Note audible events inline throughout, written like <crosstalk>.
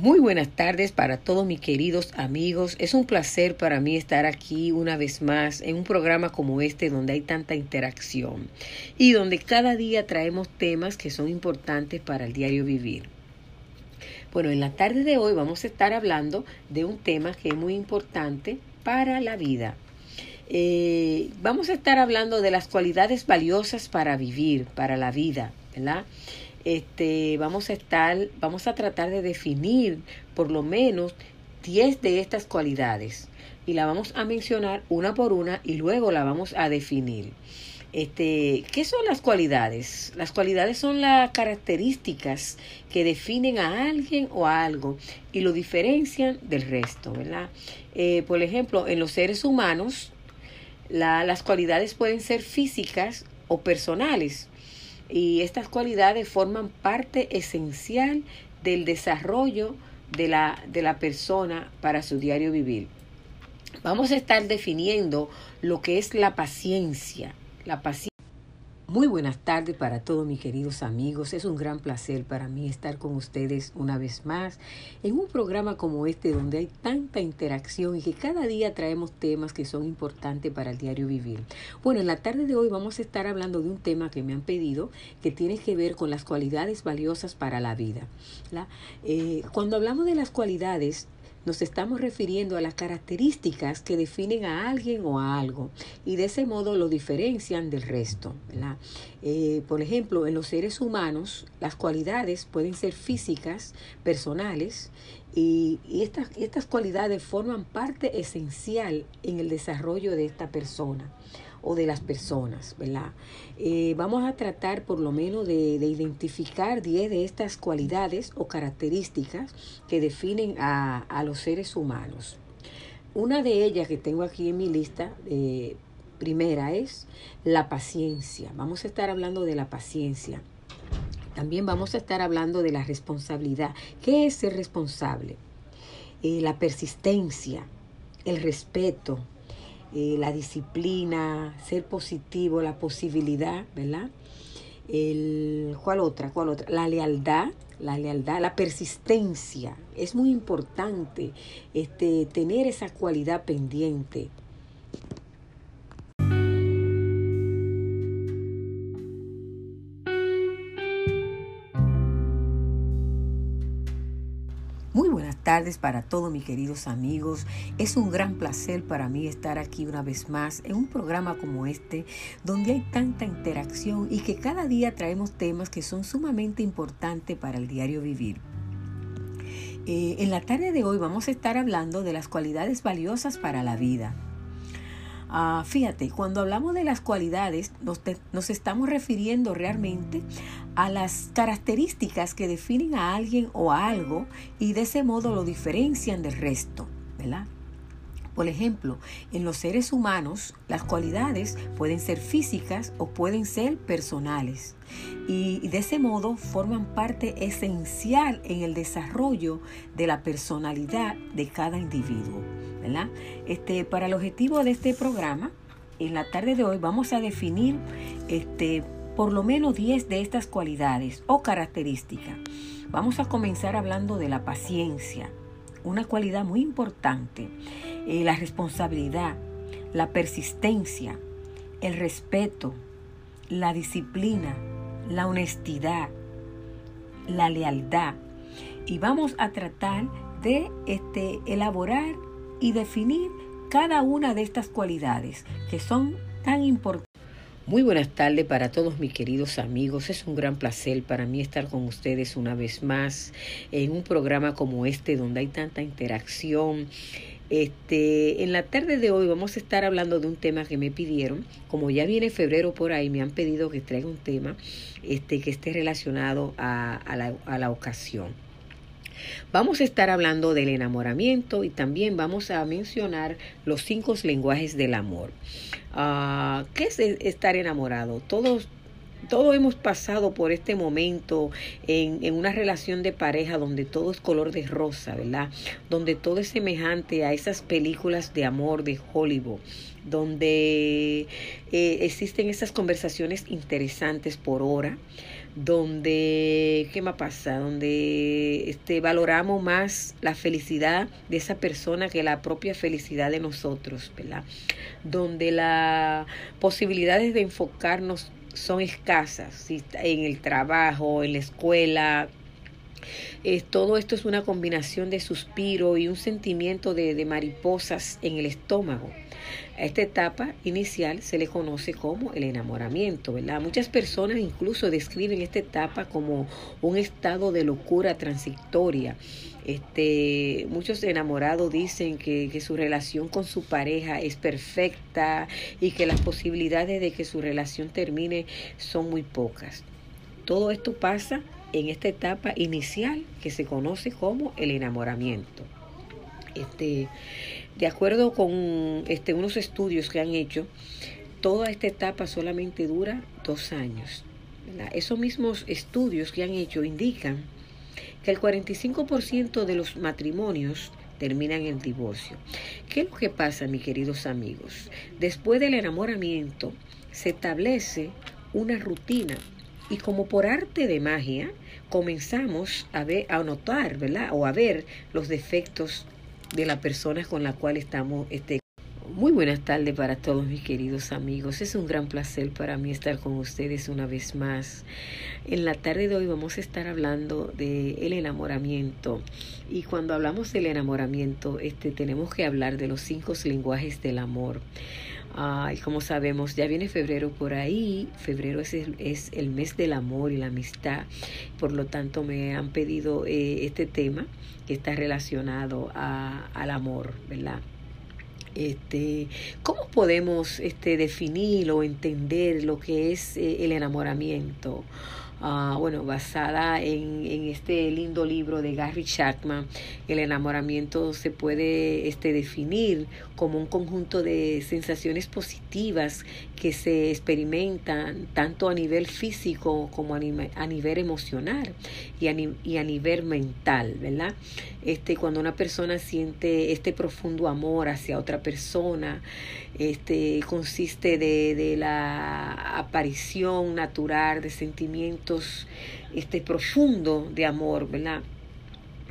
Muy buenas tardes para todos mis queridos amigos. Es un placer para mí estar aquí una vez más en un programa como este donde hay tanta interacción y donde cada día traemos temas que son importantes para el diario vivir. Bueno, en la tarde de hoy vamos a estar hablando de un tema que es muy importante para la vida. Eh, vamos a estar hablando de las cualidades valiosas para vivir, para la vida, ¿verdad? Este, vamos a estar, vamos a tratar de definir por lo menos 10 de estas cualidades y la vamos a mencionar una por una y luego la vamos a definir. Este, ¿qué son las cualidades? Las cualidades son las características que definen a alguien o a algo y lo diferencian del resto, ¿verdad? Eh, por ejemplo, en los seres humanos, la, las cualidades pueden ser físicas o personales y estas cualidades forman parte esencial del desarrollo de la, de la persona para su diario vivir. Vamos a estar definiendo lo que es la paciencia. La paciencia muy buenas tardes para todos mis queridos amigos. Es un gran placer para mí estar con ustedes una vez más en un programa como este donde hay tanta interacción y que cada día traemos temas que son importantes para el diario vivir. Bueno, en la tarde de hoy vamos a estar hablando de un tema que me han pedido que tiene que ver con las cualidades valiosas para la vida. Eh, cuando hablamos de las cualidades, nos estamos refiriendo a las características que definen a alguien o a algo y de ese modo lo diferencian del resto. Eh, por ejemplo, en los seres humanos las cualidades pueden ser físicas, personales y, estas, estas cualidades forman parte esencial en el desarrollo de esta persona o de las personas, ¿verdad? Eh, vamos a tratar por lo menos de, identificar 10 de estas cualidades o características que definen a, los seres humanos. Una de ellas que tengo aquí en mi lista, eh, primera, es la paciencia. Vamos a estar hablando de la paciencia. También vamos a estar hablando de la responsabilidad. ¿Qué es ser responsable? Eh, la persistencia, el respeto, eh, la disciplina, ser positivo, la posibilidad, ¿verdad? ¿Cuál otra? ¿Cuál otra? La lealtad, la lealtad, la persistencia. Es muy importante este, tener esa cualidad pendiente. Tardes para todos mis queridos amigos. Es un gran placer para mí estar aquí una vez más en un programa como este, donde hay tanta interacción y que cada día traemos temas que son sumamente importantes para el diario vivir. Eh, en la tarde de hoy vamos a estar hablando de las cualidades valiosas para la vida. Ah, fíjate, cuando hablamos de las cualidades, nos, nos, estamos refiriendo realmente a las características que definen a alguien o a algo y de ese modo lo diferencian del resto, ¿verdad? Por ejemplo, en los seres humanos las cualidades pueden ser físicas o pueden ser personales y de ese modo forman parte esencial en el desarrollo de la personalidad de cada individuo. Este, para el objetivo de este programa, en la tarde de hoy vamos a definir este, por lo menos 10 de estas cualidades o características. Vamos a comenzar hablando de la paciencia, una cualidad muy importante, eh, la responsabilidad, la persistencia, el respeto, la disciplina, la honestidad, la lealtad. Y vamos a tratar de este, elaborar y definir cada una de estas cualidades que son tan importantes. Muy buenas tardes para todos mis queridos amigos. Es un gran placer para mí estar con ustedes una vez más en un programa como este donde hay tanta interacción. Este, en la tarde de hoy vamos a estar hablando de un tema que me pidieron. Como ya viene febrero por ahí, me han pedido que traiga un tema este, que esté relacionado a, a la ocasión. Vamos a estar hablando del enamoramiento y también vamos a mencionar los cinco lenguajes del amor. Ah, ¿Qué es estar enamorado? Todos todos hemos pasado por este momento en, una relación de pareja donde todo es color de rosa, ¿verdad? Donde todo es semejante a esas películas de amor de Hollywood, donde eh, existen esas conversaciones interesantes por hora, donde, ¿qué más pasa? Donde este, valoramos más la felicidad de esa persona que la propia felicidad de nosotros, ¿verdad? Donde las posibilidades de enfocarnos son escasas, en el trabajo, en la escuela, todo esto es una combinación de suspiro y un sentimiento de, de mariposas en el estómago. A esta etapa inicial se le conoce como el enamoramiento, ¿verdad? Muchas personas incluso describen esta etapa como un estado de locura transitoria. Este, muchos enamorados dicen que, que, su relación con su pareja es perfecta y que las posibilidades de que su relación termine son muy pocas. Todo esto pasa en esta etapa inicial que se conoce como el enamoramiento. Este, de acuerdo con este, unos estudios que han hecho, toda esta etapa solamente dura dos años. Esos mismos estudios que han hecho indican que el 45% de los matrimonios terminan en divorcio. ¿Qué es lo que pasa, mis queridos amigos? Después del enamoramiento se establece una rutina y como por arte de magia comenzamos a ver, a notar, ¿verdad? O a ver los defectos de la persona con la cual estamos este, muy buenas tardes para todos mis queridos amigos. Es un gran placer para mí estar con ustedes una vez más. En la tarde de hoy vamos a estar hablando de el enamoramiento. Y cuando hablamos del enamoramiento, este tenemos que hablar de los cinco lenguajes del amor. Ah, y como sabemos, ya viene febrero por ahí. Febrero es el, es el mes del amor y la amistad. Por lo tanto, me han pedido eh, este tema que está relacionado a, al amor, ¿verdad? Este, ¿Cómo podemos este, definir o entender lo que es eh, el enamoramiento? Ah, bueno, basada en, este lindo libro de Gary Chapman, el enamoramiento se puede este, definir como un conjunto de sensaciones positivas que se experimentan tanto a nivel físico como a, nivel emocional y a, nivel mental, ¿verdad? Este, cuando una persona siente este profundo amor hacia otra persona, este, consiste de la aparición natural de sentimientos este, profundo de amor, ¿verdad?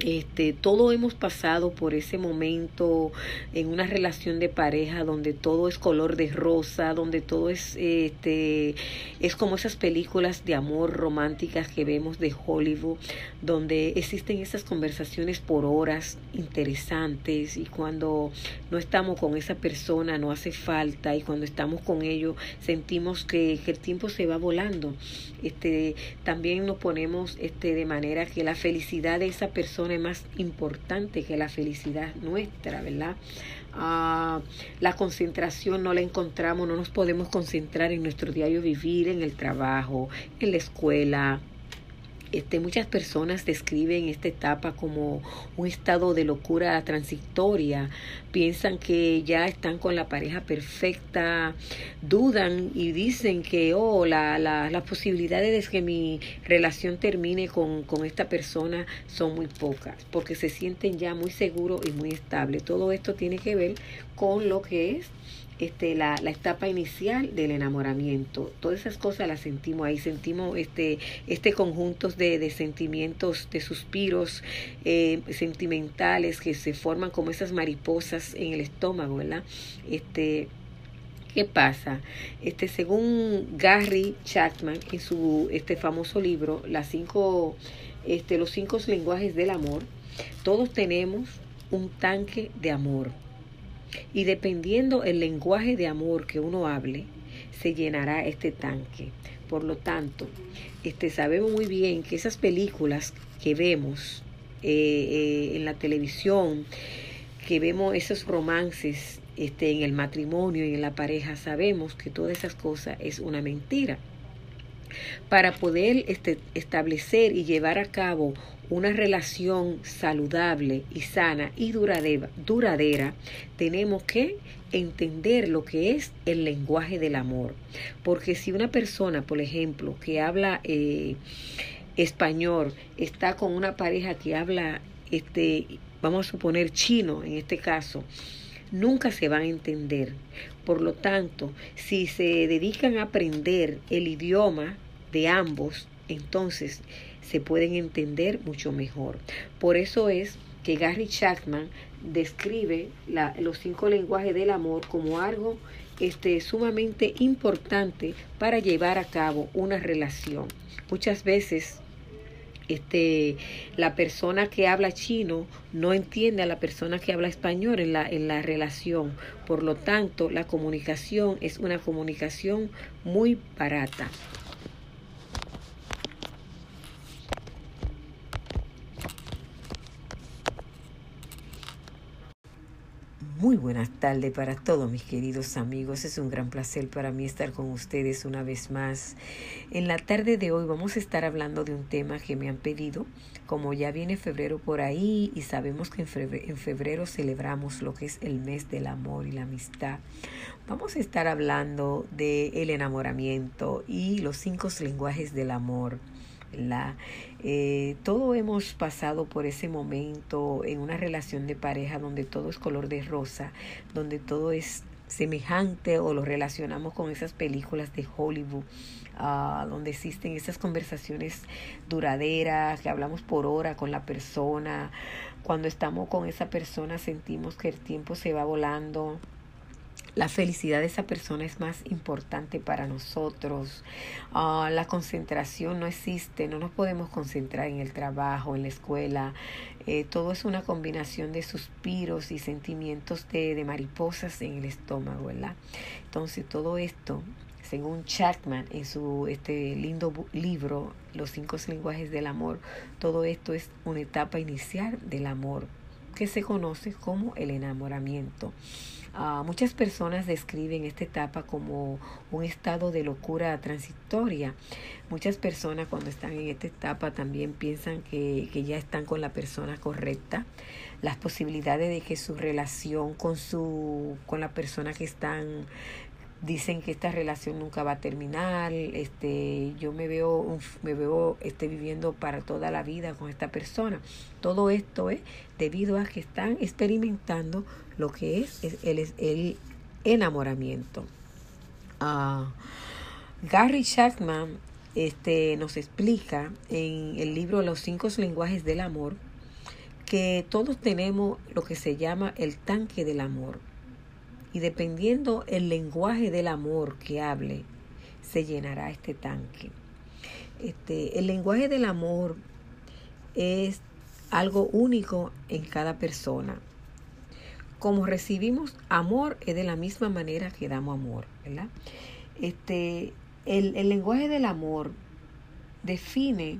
Este, todo hemos pasado por ese momento en una relación de pareja donde todo es color de rosa, donde todo es, este, es como esas películas de amor románticas que vemos de Hollywood, donde existen esas conversaciones por horas interesantes y cuando no estamos con esa persona no hace falta y cuando estamos con ellos sentimos que, que el tiempo se va volando. Este, también nos ponemos este, de manera que la felicidad de esa persona es más importante que la felicidad nuestra, ¿verdad? Ah, la concentración no la encontramos, no nos podemos concentrar en nuestro diario vivir, en el trabajo, en la escuela, este, muchas personas describen esta etapa como un estado de locura transitoria, piensan que ya están con la pareja perfecta, dudan y dicen que oh, la, la, las posibilidades de que mi relación termine con, con esta persona son muy pocas, porque se sienten ya muy seguros y muy estables. Todo esto tiene que ver con lo que es este, la, la, etapa inicial del enamoramiento. Todas esas cosas las sentimos ahí, sentimos este, este conjunto de, de sentimientos, de suspiros eh, sentimentales que se forman como esas mariposas en el estómago, ¿verdad? Este, ¿Qué pasa? Este, según Gary Chapman, en su este famoso libro, las cinco, este, los cinco lenguajes del amor, todos tenemos un tanque de amor y dependiendo el lenguaje de amor que uno hable, se llenará este tanque. Por lo tanto, este, sabemos muy bien que esas películas que vemos eh, eh, en la televisión, que vemos esos romances este, en el matrimonio y en la pareja, sabemos que todas esas cosas es una mentira. Para poder este, establecer y llevar a cabo una relación saludable y sana y duradera, tenemos que entender lo que es el lenguaje del amor. Porque si una persona, por ejemplo, que habla eh, español, está con una pareja que habla, este, vamos a suponer chino en este caso, nunca se van a entender. Por lo tanto, si se dedican a aprender el idioma de ambos, entonces se pueden entender mucho mejor. Por eso es que Gary Chapman describe los cinco lenguajes del amor como algo este, sumamente importante para llevar a cabo una relación. Muchas veces este, la persona que habla chino no entiende a la persona que habla español en la, en la relación. Por lo tanto, la comunicación es una comunicación muy barata. Muy buenas tardes para todos mis queridos amigos. Es un gran placer para mí estar con ustedes una vez más. En la tarde de hoy vamos a estar hablando de un tema que me han pedido. Como ya viene febrero por ahí y sabemos que en febrero, celebramos lo que es el mes del amor y la amistad, vamos a estar hablando del el enamoramiento y los cinco lenguajes del amor. La, eh, todo hemos pasado por ese momento en una relación de pareja donde todo es color de rosa, donde todo es semejante o lo relacionamos con esas películas de Hollywood, uh, donde existen esas conversaciones duraderas, que hablamos por hora con la persona. Cuando estamos con esa persona sentimos que el tiempo se va volando la felicidad de esa persona es más importante para nosotros. Ah, la concentración no existe, no nos podemos concentrar en el trabajo, en la escuela. Eh, todo es una combinación de suspiros y sentimientos de, de mariposas en el estómago, ¿verdad? Entonces todo esto según Chapman en su este lindo libro Los cinco lenguajes del amor, todo esto es una etapa inicial del amor que se conoce como el enamoramiento. Ah, muchas personas describen esta etapa como un estado de locura transitoria. Muchas personas cuando están en esta etapa también piensan que, que ya están con la persona correcta. Las posibilidades de que su relación con, su, con la persona que están dicen que esta relación nunca va a terminar, este, yo me veo, me veo este, viviendo para toda la vida con esta persona. Todo esto es debido a que están experimentando lo que es, el, el enamoramiento. Ah, Gary Chapman este, nos explica en el libro Los cinco lenguajes del amor que todos tenemos lo que se llama el tanque del amor y dependiendo el lenguaje del amor que hable, se llenará este tanque. Este, el lenguaje del amor es algo único en cada persona. Como recibimos amor es de la misma manera que damos amor, ¿verdad? Este, el, el lenguaje del amor define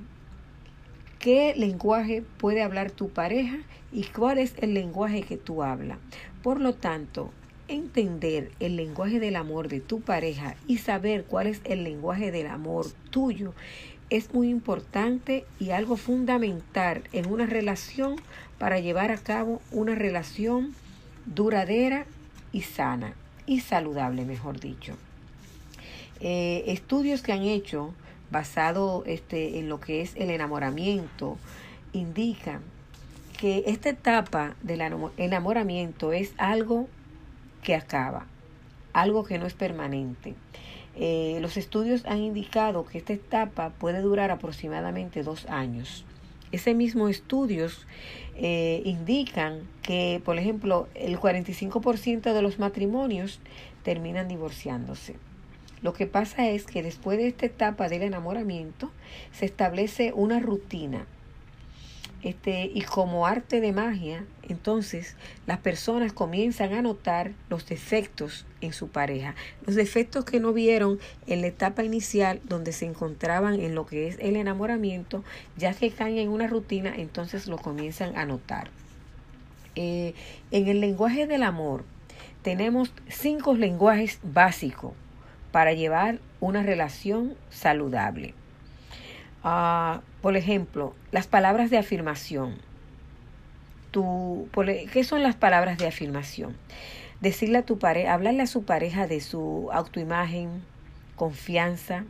qué lenguaje puede hablar tu pareja y cuál es el lenguaje que tú hablas. Por lo tanto, entender el lenguaje del amor de tu pareja y saber cuál es el lenguaje del amor tuyo es muy importante y algo fundamental en una relación para llevar a cabo una relación duradera y sana y saludable, mejor dicho. Eh, estudios que han hecho basado este, en lo que es el enamoramiento indican que esta etapa del enamoramiento es algo que acaba, algo que no es permanente. Eh, los estudios han indicado que esta etapa puede durar aproximadamente dos años. Ese mismo estudios eh, indican que, por ejemplo, el 45% de los matrimonios terminan divorciándose. Lo que pasa es que después de esta etapa del enamoramiento se establece una rutina este, y como arte de magia, entonces las personas comienzan a notar los defectos en su pareja, los defectos que no vieron en la etapa inicial donde se encontraban en lo que es el enamoramiento, ya que caen en una rutina, entonces lo comienzan a notar. Eh, en el lenguaje del amor tenemos cinco lenguajes básicos para llevar una relación saludable. Ah, por ejemplo, las palabras de afirmación. ¿Qué son las palabras de afirmación? Decirle a tu pareja, hablarle a su pareja de su autoimagen, confianza,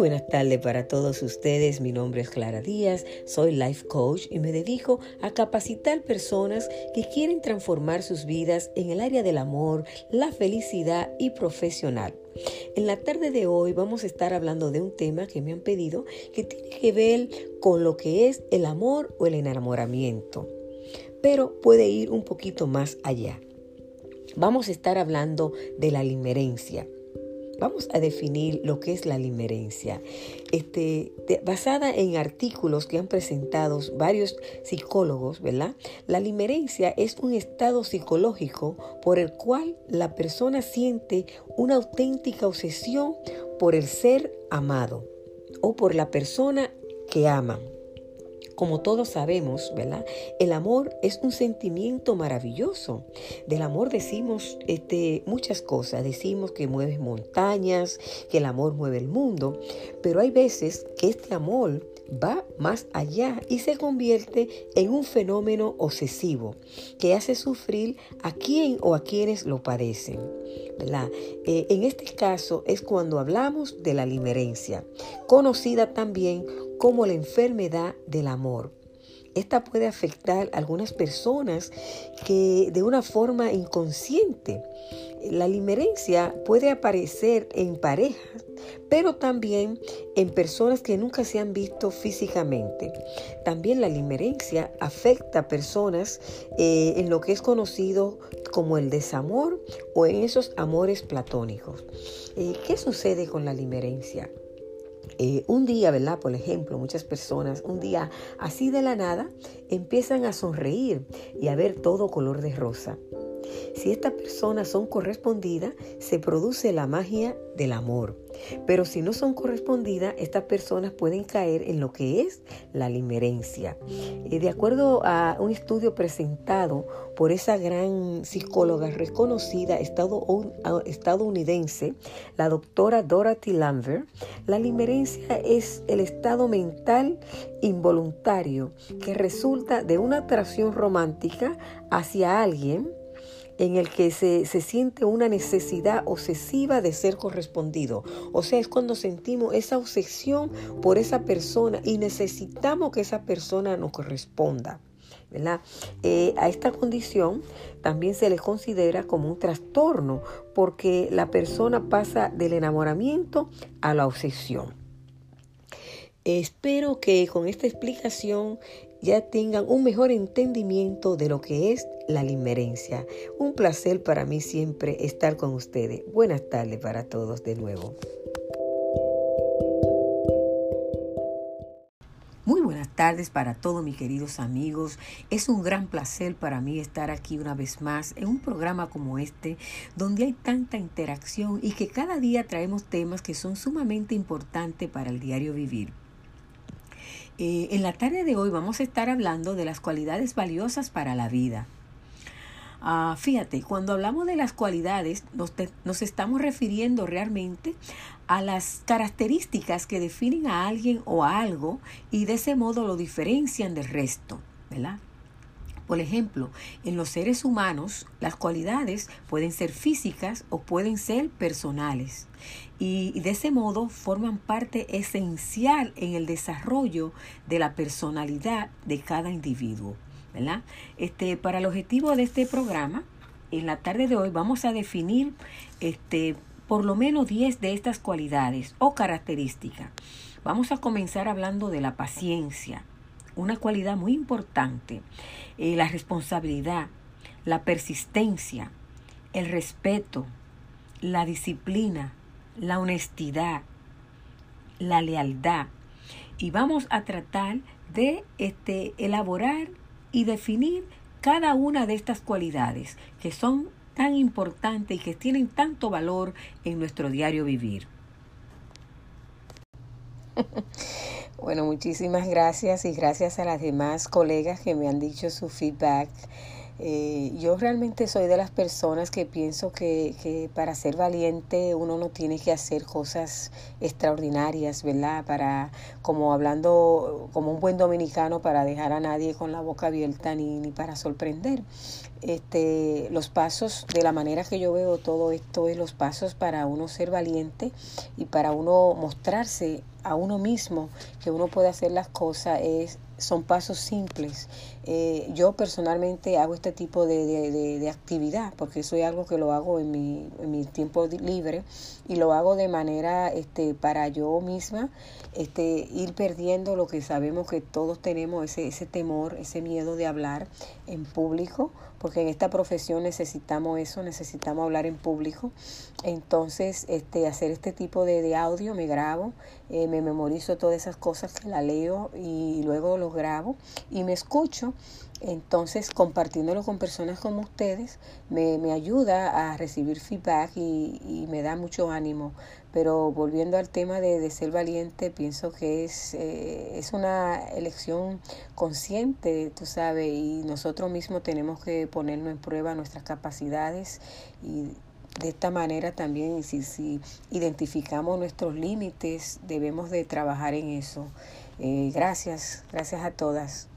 buenas tardes para todos ustedes. Mi nombre es Clara Díaz, soy life coach y me dedico a capacitar personas que quieren transformar sus vidas en el área del amor, la felicidad y profesional. En la tarde de hoy vamos a estar hablando de un tema que me han pedido que tiene que ver con lo que es el amor o el enamoramiento, pero puede ir un poquito más allá. Vamos a estar hablando de la limerencia. Vamos a definir lo que es la limerencia. Este, basada en artículos que han presentado varios psicólogos, ¿verdad? La limerencia es un estado psicológico por el cual la persona siente una auténtica obsesión por el ser amado o por la persona que ama. Como todos sabemos, ¿verdad? El amor es un sentimiento maravilloso. Del amor decimos este, muchas cosas. Decimos que mueve montañas, que el amor mueve el mundo. Pero hay veces que este amor va más allá y se convierte en un fenómeno obsesivo que hace sufrir a quien o a quienes lo padecen. Eh, en este caso es cuando hablamos de la limerencia, conocida también como la enfermedad del amor. Esta puede afectar a algunas personas que de una forma inconsciente. La limerencia puede aparecer en parejas, pero también en personas que nunca se han visto físicamente. También la limerencia afecta a personas eh, en lo que es conocido como el desamor o en esos amores platónicos. Eh, ¿Qué sucede con la limerencia? Eh, un día, ¿verdad? Por ejemplo, muchas personas, un día así de la nada, empiezan a sonreír y a ver todo color de rosa. Si estas personas son correspondidas, se produce la magia del amor. Pero si no son correspondidas, estas personas pueden caer en lo que es la limerencia. Eh, de acuerdo a un estudio presentado por esa gran psicóloga reconocida estadounidense, la doctora Dorothy Lambert, la limerencia es el estado mental involuntario que resulta de una atracción romántica hacia alguien en el que se, siente una necesidad obsesiva de ser correspondido. O sea, es cuando sentimos esa obsesión por esa persona y necesitamos que esa persona nos corresponda. ¿verdad? Eh, a esta condición también se le considera como un trastorno porque la persona pasa del enamoramiento a la obsesión. Espero que con esta explicación ya tengan un mejor entendimiento de lo que es la limerencia. Un placer para mí siempre estar con ustedes. Buenas tardes para todos de nuevo. Muy buenas tardes para todos mis queridos amigos. Es un gran placer para mí estar aquí una vez más en un programa como este, donde hay tanta interacción y que cada día traemos temas que son sumamente importantes para el diario vivir. Eh, en la tarde de hoy vamos a estar hablando de las cualidades valiosas para la vida. Ah, fíjate, cuando hablamos de las cualidades, nos, nos, estamos refiriendo realmente a las características que definen a alguien o a algo y de ese modo lo diferencian del resto, ¿verdad? Por ejemplo, en los seres humanos las cualidades pueden ser físicas o pueden ser personales y de ese modo forman parte esencial en el desarrollo de la personalidad de cada individuo. ¿verdad? Este, para el objetivo de este programa, en la tarde de hoy vamos a definir este, por lo menos 10 de estas cualidades o características. Vamos a comenzar hablando de la paciencia, una cualidad muy importante, eh, la responsabilidad, la persistencia, el respeto, la disciplina, la honestidad, la lealtad. Y vamos a tratar de este, elaborar y definir cada una de estas cualidades que son tan importantes y que tienen tanto valor en nuestro diario vivir. <laughs> Bueno, muchísimas gracias y gracias a las demás colegas que me han dicho su feedback. Eh, yo realmente soy de las personas que pienso que, que, para ser valiente uno no tiene que hacer cosas extraordinarias, ¿verdad? Para, como hablando como un buen dominicano, para dejar a nadie con la boca abierta ni, ni para sorprender. Este, los pasos, de la manera que yo veo todo esto, es los pasos para uno ser valiente y para uno mostrarse a uno mismo que uno puede hacer las cosas es son pasos simples. Eh, yo personalmente hago este tipo de, de, de, actividad porque eso es algo que lo hago en mi, en mi tiempo libre y lo hago de manera este, para yo misma este, ir perdiendo lo que sabemos que todos tenemos, ese, ese temor, ese miedo de hablar en público, porque en esta profesión necesitamos eso, necesitamos hablar en público. Entonces, este, hacer este tipo de, de audio, me grabo, eh, me memorizo todas esas cosas que la leo y luego lo grabo y me escucho. Entonces, compartiéndolo con personas como ustedes me, me ayuda a recibir feedback y, me da mucho ánimo. Pero volviendo al tema de, de ser valiente, pienso que es, eh, es una elección consciente, tú sabes, y nosotros mismos tenemos que ponernos en prueba nuestras capacidades y de esta manera también, si, si identificamos nuestros límites, debemos de trabajar en eso. Eh, gracias, gracias a todas.